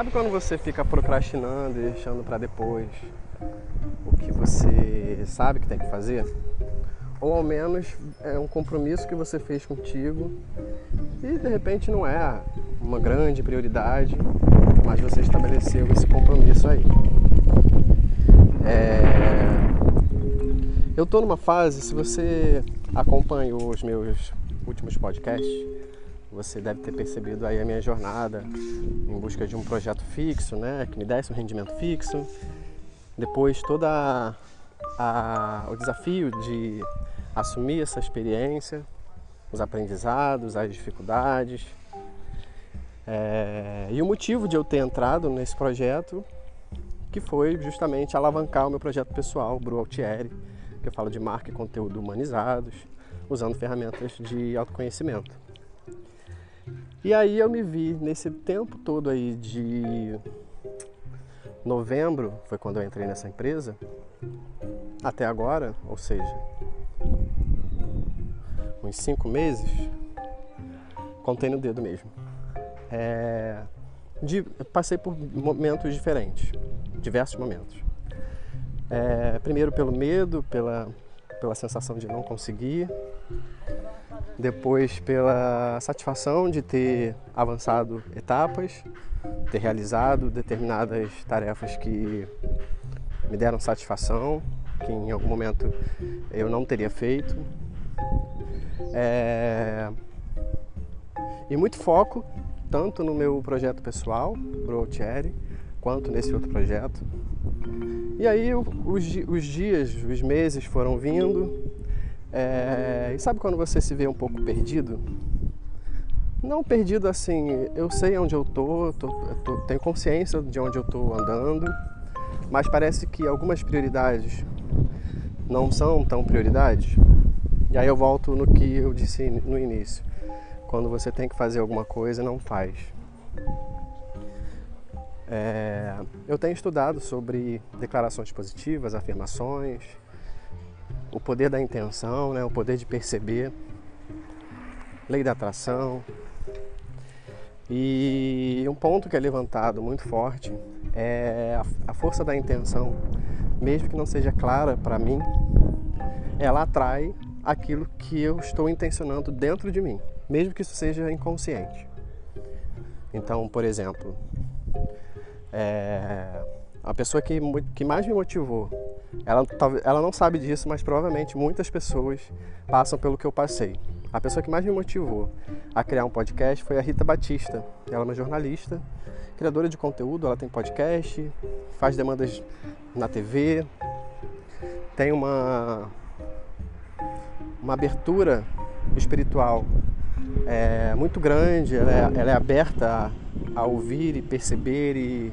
Sabe quando você fica procrastinando e deixando para depois o que você sabe que tem que fazer? Ou ao menos é um compromisso que você fez contigo e de repente não é uma grande prioridade, mas você estabeleceu esse compromisso aí. É... Eu estou numa fase, se você acompanhou os meus últimos podcasts, você deve ter percebido aí a minha jornada em busca de um projeto fixo, né, que me desse um rendimento fixo. Depois toda a, o desafio de assumir essa experiência, os aprendizados, as dificuldades. É, e o motivo de eu ter entrado nesse projeto, que foi justamente alavancar o meu projeto pessoal, Bru Altieri, que eu falo de marca e conteúdo humanizados, usando ferramentas de autoconhecimento. E aí eu me vi nesse tempo todo aí de novembro, foi quando eu entrei nessa empresa, até agora, ou seja, uns cinco meses, contei no dedo mesmo. É, de, passei por momentos diferentes, diversos momentos. É, primeiro pelo medo, pela, pela sensação de não conseguir, depois pela satisfação de ter avançado etapas, ter realizado determinadas tarefas que me deram satisfação, que em algum momento eu não teria feito. É... E muito foco, tanto no meu projeto pessoal, pro Altieri, quanto nesse outro projeto. E aí os, os dias, os meses foram vindo, é, e sabe quando você se vê um pouco perdido? Não perdido assim, eu sei onde eu tô, tô, tô, tenho consciência de onde eu tô andando, mas parece que algumas prioridades não são tão prioridades. E aí eu volto no que eu disse no início. Quando você tem que fazer alguma coisa, não faz. É, eu tenho estudado sobre declarações positivas, afirmações, o poder da intenção, né? o poder de perceber, lei da atração. E um ponto que é levantado muito forte é a força da intenção, mesmo que não seja clara para mim, ela atrai aquilo que eu estou intencionando dentro de mim, mesmo que isso seja inconsciente. Então, por exemplo, é, a pessoa que, que mais me motivou, ela, ela não sabe disso, mas provavelmente muitas pessoas passam pelo que eu passei. A pessoa que mais me motivou a criar um podcast foi a Rita Batista. Ela é uma jornalista, criadora de conteúdo, ela tem podcast, faz demandas na TV, tem uma, uma abertura espiritual é, muito grande, ela é, ela é aberta a, a ouvir e perceber e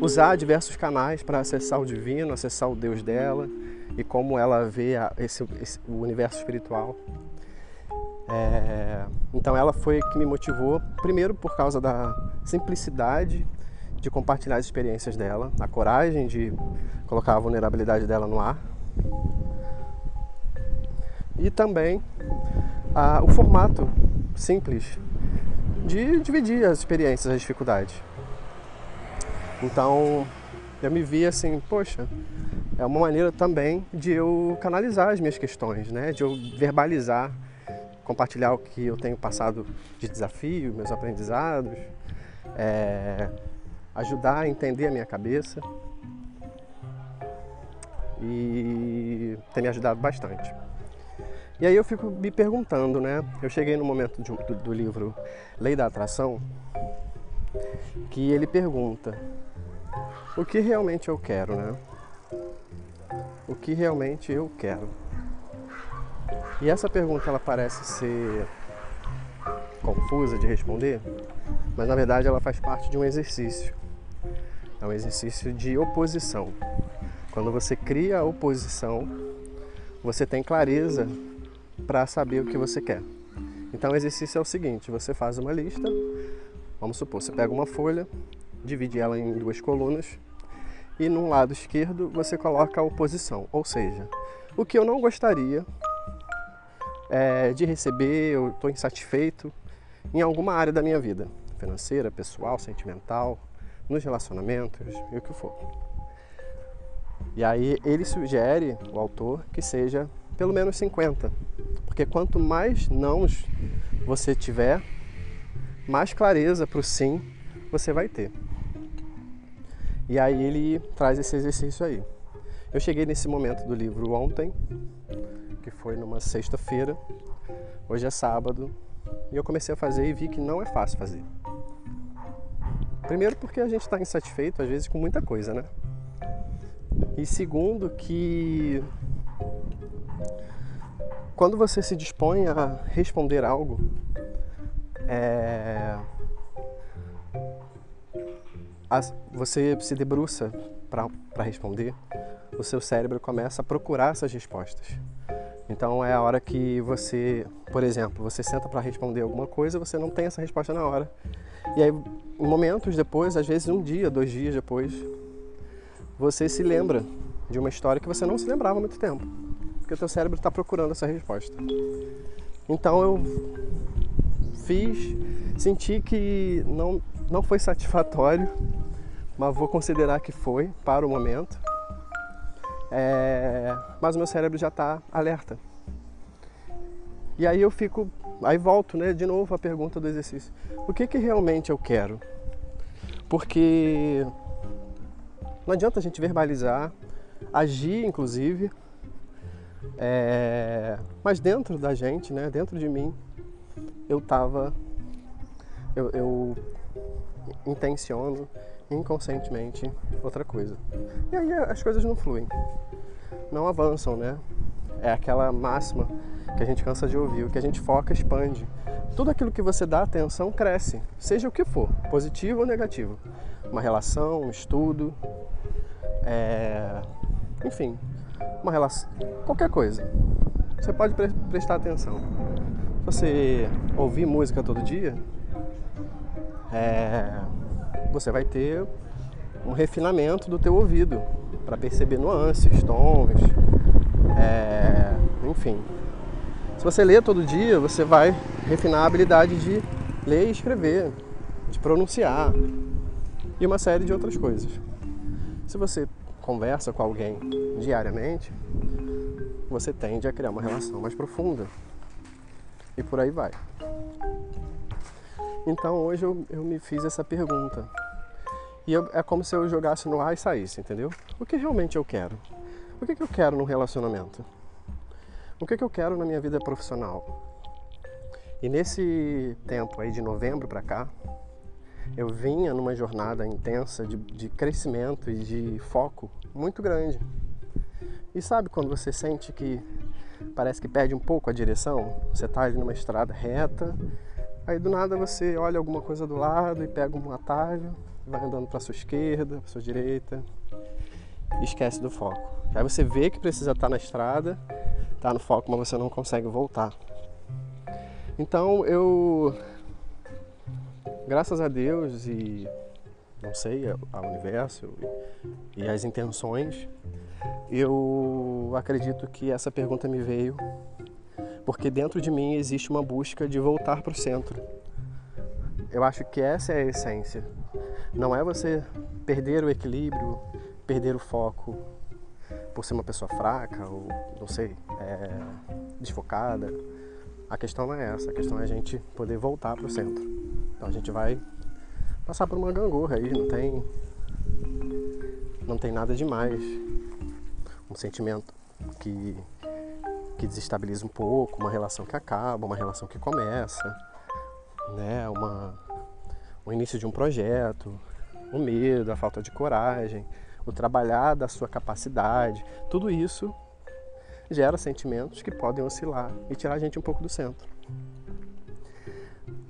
usar diversos canais para acessar o divino, acessar o Deus dela e como ela vê esse, esse o universo espiritual. É, então ela foi que me motivou, primeiro por causa da simplicidade de compartilhar as experiências dela, a coragem de colocar a vulnerabilidade dela no ar e também a, o formato simples de dividir as experiências, as dificuldades. Então eu me vi assim, poxa, é uma maneira também de eu canalizar as minhas questões, né? De eu verbalizar, compartilhar o que eu tenho passado de desafio, meus aprendizados, é, ajudar a entender a minha cabeça e tem me ajudado bastante. E aí eu fico me perguntando, né? Eu cheguei no momento de, do, do livro Lei da Atração que ele pergunta o que realmente eu quero, né? O que realmente eu quero? E essa pergunta ela parece ser confusa de responder, mas na verdade ela faz parte de um exercício. É um exercício de oposição. Quando você cria a oposição, você tem clareza para saber o que você quer. Então o exercício é o seguinte: você faz uma lista, vamos supor, você pega uma folha, divide ela em duas colunas e no lado esquerdo você coloca a oposição, ou seja, o que eu não gostaria é, de receber, eu estou insatisfeito em alguma área da minha vida. financeira, pessoal, sentimental, nos relacionamentos e o que for. E aí ele sugere, o autor, que seja pelo menos 50. Porque quanto mais nãos você tiver, mais clareza para o sim você vai ter. E aí ele traz esse exercício aí. Eu cheguei nesse momento do livro ontem, que foi numa sexta-feira. Hoje é sábado. E eu comecei a fazer e vi que não é fácil fazer. Primeiro porque a gente está insatisfeito às vezes com muita coisa, né? E segundo que quando você se dispõe a responder algo, é... você se debruça para responder, o seu cérebro começa a procurar essas respostas. Então é a hora que você, por exemplo, você senta para responder alguma coisa, você não tem essa resposta na hora. E aí, momentos depois, às vezes um dia, dois dias depois, você se lembra de uma história que você não se lembrava há muito tempo, porque o teu cérebro está procurando essa resposta. Então eu fiz, senti que não, não foi satisfatório, mas vou considerar que foi para o momento. É, mas o meu cérebro já está alerta. E aí eu fico, aí volto, né, de novo a pergunta do exercício: o que que realmente eu quero? Porque não adianta a gente verbalizar, agir, inclusive, é, mas dentro da gente, né, dentro de mim, eu tava, eu, eu intenciono inconscientemente outra coisa. E aí as coisas não fluem, não avançam, né? É aquela máxima que a gente cansa de ouvir, o que a gente foca expande. Tudo aquilo que você dá atenção cresce, seja o que for, positivo ou negativo. Uma relação, um estudo, é... enfim, uma relação, qualquer coisa. Você pode pre prestar atenção. Se você ouvir música todo dia, é você vai ter um refinamento do teu ouvido para perceber nuances, tons, é, enfim. Se você lê todo dia, você vai refinar a habilidade de ler e escrever, de pronunciar e uma série de outras coisas. Se você conversa com alguém diariamente, você tende a criar uma relação mais profunda. E por aí vai. Então hoje eu, eu me fiz essa pergunta. E eu, é como se eu jogasse no ar e saísse, entendeu? O que realmente eu quero? O que, que eu quero no relacionamento? O que, que eu quero na minha vida profissional? E nesse tempo aí de novembro para cá, eu vinha numa jornada intensa de, de crescimento e de foco muito grande. E sabe quando você sente que parece que perde um pouco a direção? Você está ali numa estrada reta Aí do nada você olha alguma coisa do lado e pega um atalho, vai andando para sua esquerda, para sua direita e esquece do foco. Aí você vê que precisa estar na estrada, está no foco, mas você não consegue voltar. Então eu, graças a Deus e não sei, ao universo e as intenções, eu acredito que essa pergunta me veio porque dentro de mim existe uma busca de voltar para o centro. Eu acho que essa é a essência. Não é você perder o equilíbrio, perder o foco por ser uma pessoa fraca ou, não sei, é, desfocada. A questão não é essa, a questão é a gente poder voltar para o centro. Então a gente vai passar por uma gangorra aí, não tem, não tem nada demais. Um sentimento que que desestabiliza um pouco, uma relação que acaba, uma relação que começa, né? Uma, o início de um projeto, o medo, a falta de coragem, o trabalhar da sua capacidade, tudo isso gera sentimentos que podem oscilar e tirar a gente um pouco do centro.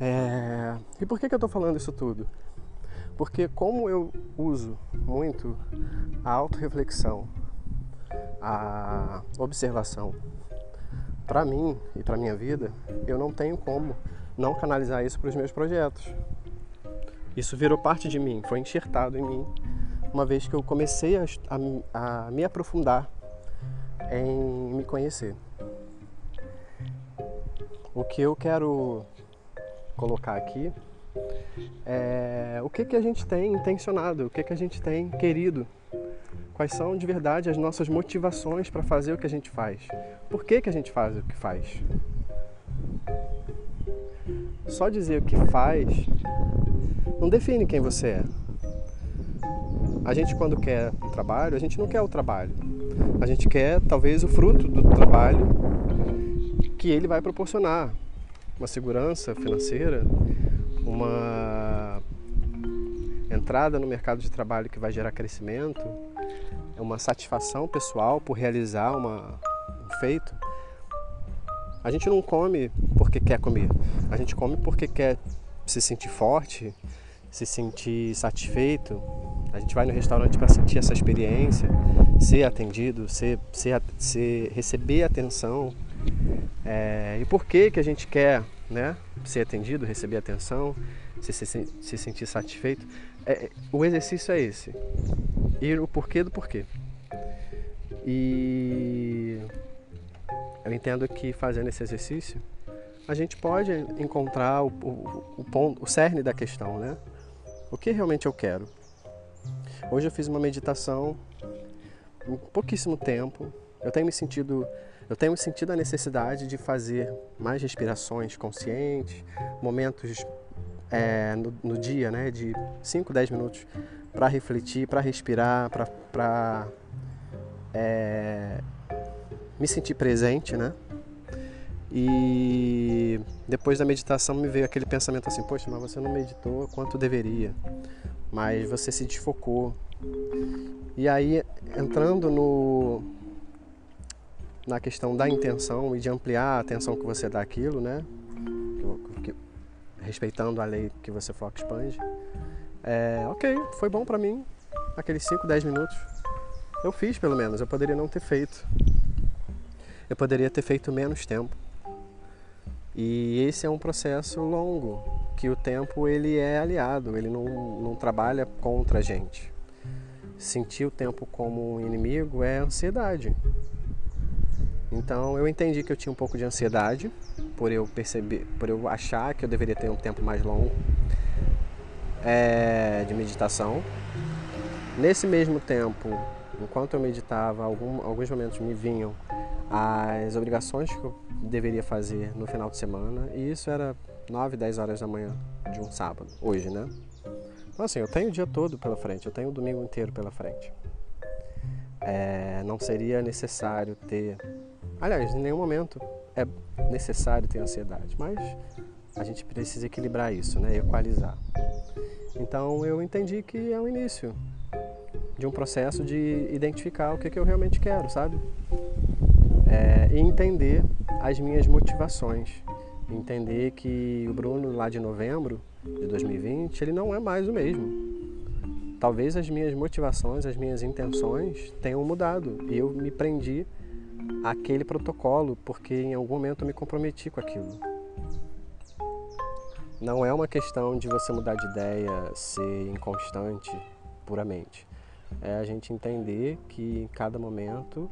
É... E por que, que eu estou falando isso tudo? Porque como eu uso muito a autorreflexão, a observação para mim e para minha vida, eu não tenho como não canalizar isso para os meus projetos. Isso virou parte de mim, foi enxertado em mim, uma vez que eu comecei a, a, a me aprofundar em me conhecer. O que eu quero colocar aqui é, o que, que a gente tem intencionado, o que, que a gente tem querido, quais são de verdade as nossas motivações para fazer o que a gente faz, por que, que a gente faz o que faz. Só dizer o que faz não define quem você é. A gente, quando quer um trabalho, a gente não quer o trabalho. A gente quer, talvez, o fruto do trabalho que ele vai proporcionar. Uma segurança financeira, uma entrada no mercado de trabalho que vai gerar crescimento, é uma satisfação pessoal por realizar uma, um feito. A gente não come porque quer comer, a gente come porque quer se sentir forte, se sentir satisfeito. A gente vai no restaurante para sentir essa experiência, ser atendido, ser, ser, ser receber atenção. É, e por que que a gente quer né, ser atendido, receber atenção, se, se, se sentir satisfeito? É, o exercício é esse. Ir o porquê do porquê. E eu entendo que fazendo esse exercício, a gente pode encontrar o, o, o, ponto, o cerne da questão, né? O que realmente eu quero? Hoje eu fiz uma meditação em pouquíssimo tempo. Eu tenho me sentido, eu tenho sentido a necessidade de fazer mais respirações conscientes, momentos é, no, no, dia, né, de 5, 10 minutos para refletir, para respirar, para é, me sentir presente, né? E depois da meditação me veio aquele pensamento assim: poxa, mas você não meditou quanto deveria, mas você se desfocou. E aí, entrando no, na questão da intenção e de ampliar a atenção que você dá àquilo, né? Que, que, respeitando a lei que você foca expande. É, ok, foi bom para mim aqueles 5, 10 minutos. Eu fiz pelo menos, eu poderia não ter feito. Eu poderia ter feito menos tempo. E esse é um processo longo, que o tempo ele é aliado, ele não, não trabalha contra a gente. Sentir o tempo como um inimigo é ansiedade. Então eu entendi que eu tinha um pouco de ansiedade por eu perceber, por eu achar que eu deveria ter um tempo mais longo é, de meditação. Nesse mesmo tempo, enquanto eu meditava, algum, alguns momentos me vinham as obrigações que eu deveria fazer no final de semana e isso era 9, 10 horas da manhã de um sábado, hoje, né? Então assim, eu tenho o dia todo pela frente, eu tenho o domingo inteiro pela frente. É, não seria necessário ter, aliás, em nenhum momento é necessário ter ansiedade, mas a gente precisa equilibrar isso, né? Equalizar. Então eu entendi que é o início de um processo de identificar o que, que eu realmente quero, sabe? É, e entender as minhas motivações. Entender que o Bruno lá de novembro de 2020, ele não é mais o mesmo. Talvez as minhas motivações, as minhas intenções tenham mudado e eu me prendi àquele protocolo porque em algum momento eu me comprometi com aquilo. Não é uma questão de você mudar de ideia, ser inconstante puramente. É a gente entender que em cada momento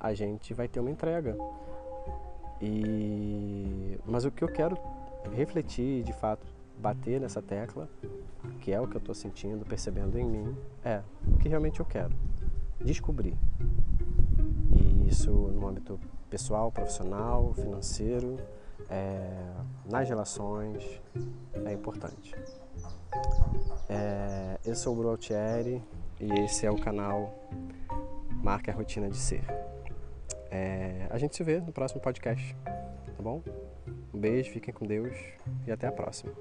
a gente vai ter uma entrega. E mas o que eu quero refletir, de fato, bater nessa tecla, que é o que eu estou sentindo, percebendo em mim, é o que realmente eu quero. Descobrir. E isso no âmbito pessoal, profissional, financeiro, é, nas relações, é importante. É, eu sou o Bru Altieri e esse é o canal Marca a Rotina de Ser. É, a gente se vê no próximo podcast, tá bom? Um beijo, fiquem com Deus e até a próxima.